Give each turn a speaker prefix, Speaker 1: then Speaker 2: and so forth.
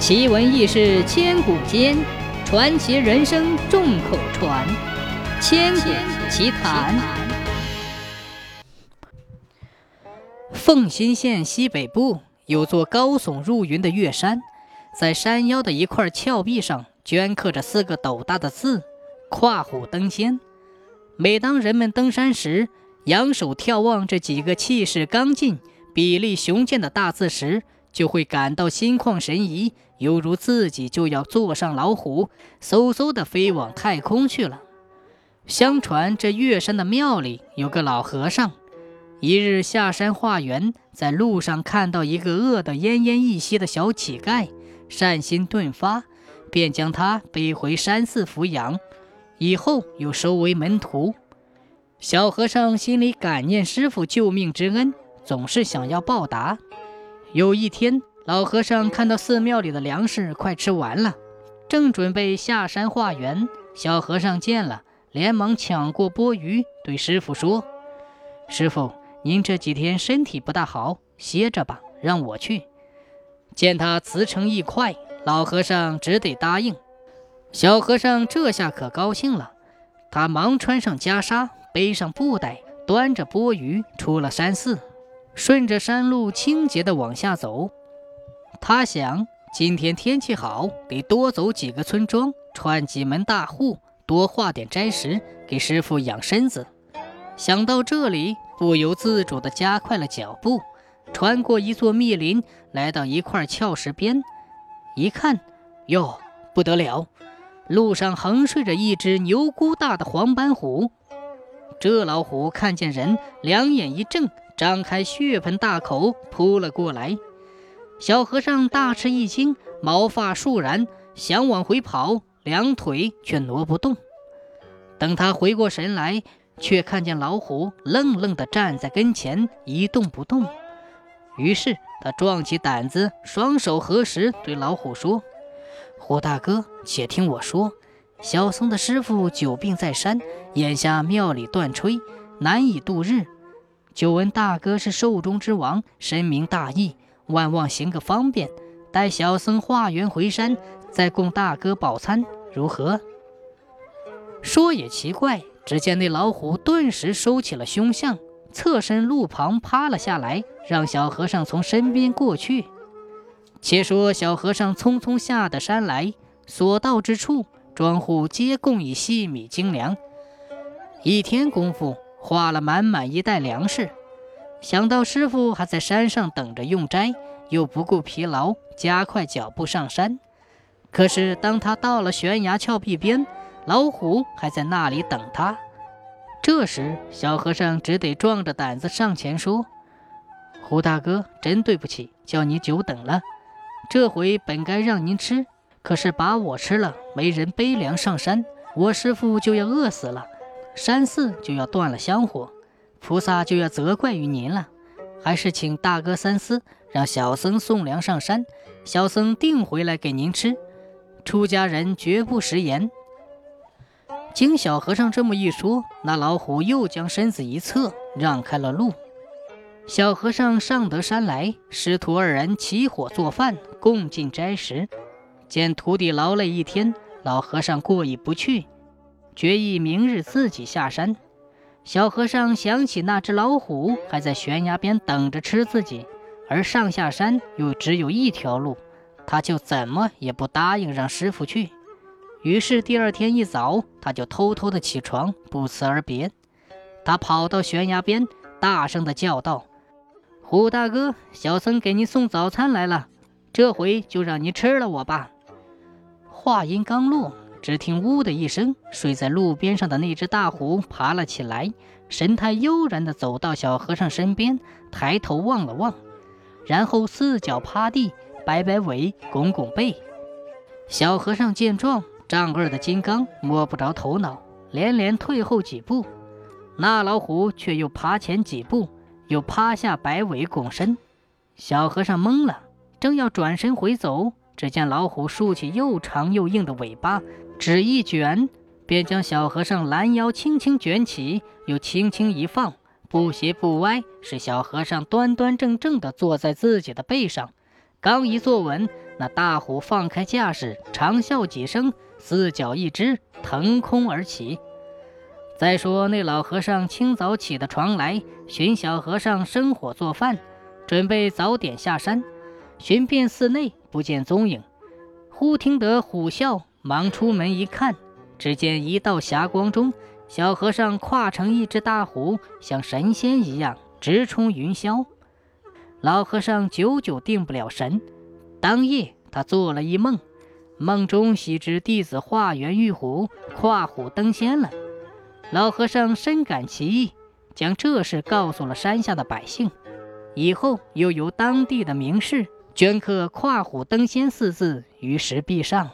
Speaker 1: 奇闻异事千古间，传奇人生众口传。千古奇谈。凤新县西北部有座高耸入云的月山，在山腰的一块峭壁上镌刻着四个斗大的字：“跨虎登仙”。每当人们登山时，仰首眺望这几个气势刚劲、比例雄健的大字时，就会感到心旷神怡，犹如自己就要坐上老虎，嗖嗖地飞往太空去了。相传这月山的庙里有个老和尚，一日下山化缘，在路上看到一个饿得奄奄一息的小乞丐，善心顿发，便将他背回山寺抚养，以后又收为门徒。小和尚心里感念师傅救命之恩，总是想要报答。有一天，老和尚看到寺庙里的粮食快吃完了，正准备下山化缘。小和尚见了，连忙抢过钵盂，对师傅说：“师傅，您这几天身体不大好，歇着吧，让我去。”见他辞成一块，老和尚只得答应。小和尚这下可高兴了，他忙穿上袈裟，背上布袋，端着钵盂出了山寺。顺着山路清洁地往下走，他想今天天气好，得多走几个村庄，串几门大户，多化点斋食，给师傅养身子。想到这里，不由自主地加快了脚步。穿过一座密林，来到一块峭石边，一看，哟，不得了！路上横睡着一只牛估大的黄斑虎。这老虎看见人，两眼一睁。张开血盆大口扑了过来，小和尚大吃一惊，毛发竖然，想往回跑，两腿却挪不动。等他回过神来，却看见老虎愣愣地站在跟前，一动不动。于是他壮起胆子，双手合十，对老虎说：“虎大哥，且听我说，小僧的师傅久病在山，眼下庙里断炊，难以度日。”久闻大哥是寿中之王，深明大义，万望行个方便，待小僧化缘回山，再供大哥饱餐，如何？说也奇怪，只见那老虎顿时收起了凶相，侧身路旁趴了下来，让小和尚从身边过去。且说小和尚匆匆下的山来，所到之处，庄户皆供以细米精粮，一天功夫。化了满满一袋粮食，想到师傅还在山上等着用斋，又不顾疲劳，加快脚步上山。可是当他到了悬崖峭壁边，老虎还在那里等他。这时，小和尚只得壮着胆子上前说：“胡大哥，真对不起，叫你久等了。这回本该让您吃，可是把我吃了，没人背粮上山，我师傅就要饿死了。”山寺就要断了香火，菩萨就要责怪于您了。还是请大哥三思，让小僧送粮上山，小僧定回来给您吃。出家人绝不食言。经小和尚这么一说，那老虎又将身子一侧，让开了路。小和尚上得山来，师徒二人起火做饭，共进斋食。见徒弟劳累一天，老和尚过意不去。决意明日自己下山。小和尚想起那只老虎还在悬崖边等着吃自己，而上下山又只有一条路，他就怎么也不答应让师傅去。于是第二天一早，他就偷偷的起床，不辞而别。他跑到悬崖边，大声的叫道：“虎大哥，小僧给您送早餐来了，这回就让您吃了我吧。”话音刚落。只听“呜”的一声，睡在路边上的那只大虎爬了起来，神态悠然地走到小和尚身边，抬头望了望，然后四脚趴地，摆摆尾，拱拱背。小和尚见状，丈二的金刚摸不着头脑，连连退后几步。那老虎却又爬前几步，又趴下摆尾拱身。小和尚懵了，正要转身回走，只见老虎竖起又长又硬的尾巴。只一卷，便将小和尚拦腰轻轻卷起，又轻轻一放，不斜不歪，使小和尚端端正正地坐在自己的背上。刚一坐稳，那大虎放开架势，长啸几声，四脚一只，腾空而起。再说那老和尚清早起的床来，寻小和尚生火做饭，准备早点下山。寻遍寺内，不见踪影。忽听得虎啸，忙出门一看，只见一道霞光中，小和尚跨成一只大虎，像神仙一样直冲云霄。老和尚久久定不了神。当夜，他做了一梦，梦中喜知弟子化缘玉虎，跨虎登仙了。老和尚深感其意，将这事告诉了山下的百姓。以后又由当地的名士镌刻“跨虎登仙”四字于石壁上。